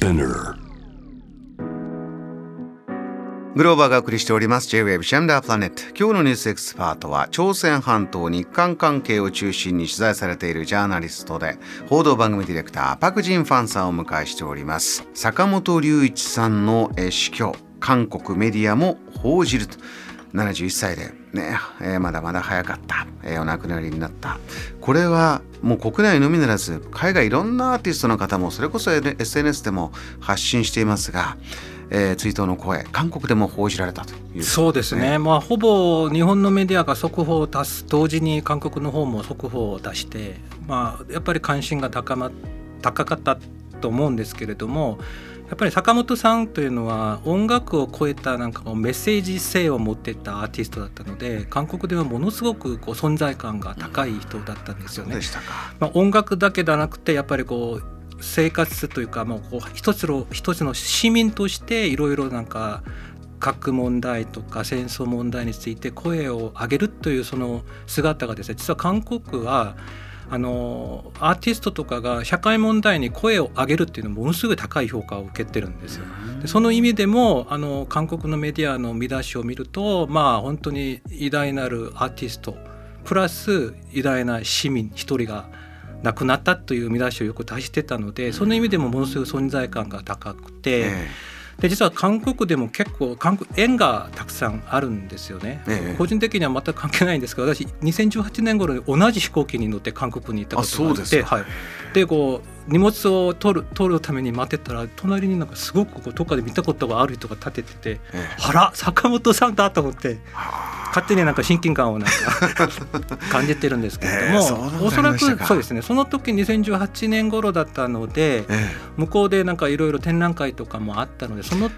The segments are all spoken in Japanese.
Spinner. グローバーがお送りしております。J-Wave シェンダープラネット今日のニュースエキスパートは朝鮮半島日韓関係を中心に取材されているジャーナリストで報道番組ディレクターパク・ジンファンさんをお迎えしております。坂本龍一さんの死去。韓国メディアも報じると。71歳でね、えー、まだまだ早かった、えー、お亡くなりになった。これはもう国内のみならず海外いろんなアーティストの方もそれこそ SNS でも発信していますが、えー、追悼の声韓国でも報じられたという、ね、そうですね、まあ、ほぼ日本のメディアが速報を出す。同時に韓国の方も速報を出して、まあ、やっぱり関心が高ま高かったと思うんですけれどもやっぱり坂本さんというのは音楽を超えたなんかメッセージ性を持ってたアーティストだったので韓国ではものすごくこう存在感が高い人だったんですよね。まあ、音楽だけではなくてやっぱりこう生活というかもうこう一つの一つの市民としていろいろなんか核問題とか戦争問題について声を上げるというその姿がですね実は韓国はあのアーティストとかが社会問題に声を上げるっていうのはものすごい高い評価を受けてるんですよ。でその意味でもあの韓国のメディアの見出しを見るとまあ本当に偉大なるアーティストプラス偉大な市民一人が亡くなったという見出しをよく出してたのでその意味でもものすごい存在感が高くて。えーで実は韓国でも結構韓国縁がたくさんあるんですよね、ええ、個人的には全く関係ないんですけど私2018年頃に同じ飛行機に乗って韓国に行ったことがあってはい、でこう荷物を取る取るために待ってたら隣になんかすごくこうどっかで見たことがある人が立ててて、ええ、あら坂本さんだと思って。勝手になんか親近感をなんか感じてるんですけれども、えー、おそらくそうですね。その時2018年頃だったので、えー、向こうでなんかいろいろ展覧会とかもあったのでその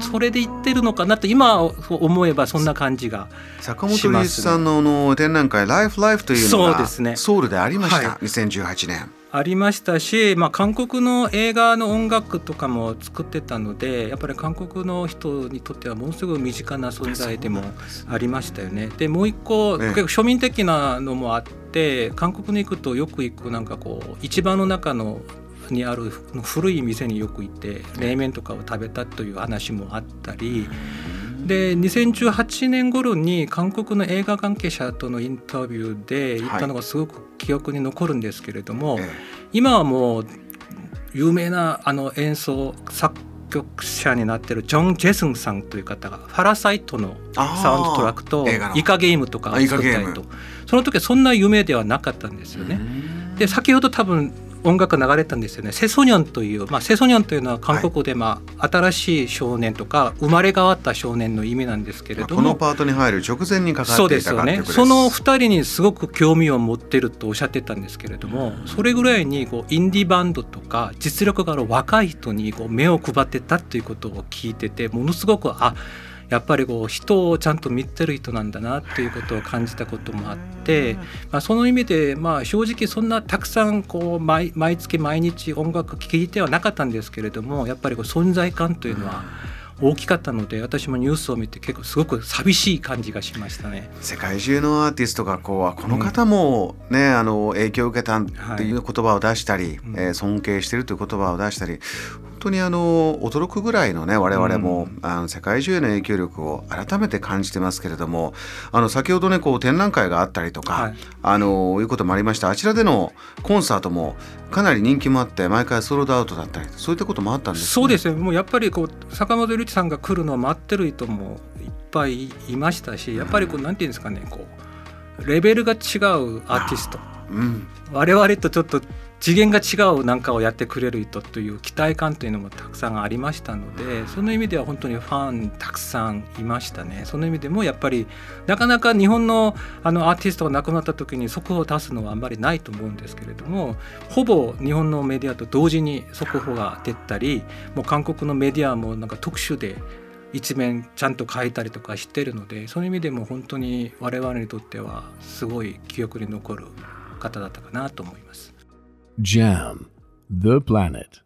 それで言ってるのかなと今思えばそんな感じが坂本龍一さんのの展覧会「ライフライフというのがソウルでありました、はい、2018年。ありましたし、まあ、韓国の映画の音楽とかも作ってたのでやっぱり韓国の人にとってはものすごい身近な存在でもありましたよね。でもう一個、ね、結構庶民的なのもあって韓国に行くとよく行くなんかこう市場の中のにある古い店によく行って冷麺とかを食べたという話もあったり。で2018年頃に韓国の映画関係者とのインタビューで言ったのがすごく記憶に残るんですけれども、はい、今はもう有名なあの演奏作曲者になってるジョン・ジェスンさんという方が「ファラサイト」のサウンドトラックと「イカゲーム」とかを作ったりと。その時はそんな有名ではなかったんですよね。で先ほど多分音楽流れたんですよね。セソニョンという、まあ、セソニョンというのは韓国で、まあ、新しい少年とか生まれ変わった少年の意味なんですけれども、このパートに入る直前にかかそうですよね。その2人にすごく興味を持ってるとおっしゃってたんですけれどもそれぐらいにこうインディーバンドとか実力がある若い人にこう目を配ってたということを聞いててものすごくあやっぱりこう人をちゃんと見てる人なんだなっていうことを感じたこともあって、まあ、その意味でまあ正直そんなたくさんこう毎毎月毎日音楽聴いてはなかったんですけれどもやっぱりこう存在感というのは、大きかったので私もニュースを見て結構すごく寂しい感じがしましたね。世界中のアーティストがこうこの方もね、うん、あの影響を受けたっていう言葉を出したり、はい、えー、尊敬してるという言葉を出したり当にあの驚くぐらいのね我々も、うん、あの世界中への影響力を改めて感じてますけれどもあの先ほどねこう展覧会があったりとか、はい、あのいうこともありましたあちらでのコンサートもかなり人気もあって毎回ソールドアウトだったりそういったこともあったんです、ね、そうですね。もうやっぱりこう坂本龍一さんが来るのを待ってる人もいっぱいいましたしやっぱりこう、うん、なんていうんですかねこうレベルが違うアーティスト、うん、我々とちょっと次元が違うなんかをやってくれる人という期待感というのもたくさんありましたのでその意味では本当にファンたくさんいましたねその意味でもやっぱりなかなか日本のあのアーティストが亡くなった時に速報を出すのはあんまりないと思うんですけれどもほぼ日本のメディアと同時に速報が出たりもう韓国のメディアもなんか特殊で一面ちゃんと書いたりとかしてるのでそういう意味でも本当に我々にとってはすごい記憶に残る方だったかなと思います。Jam, the planet.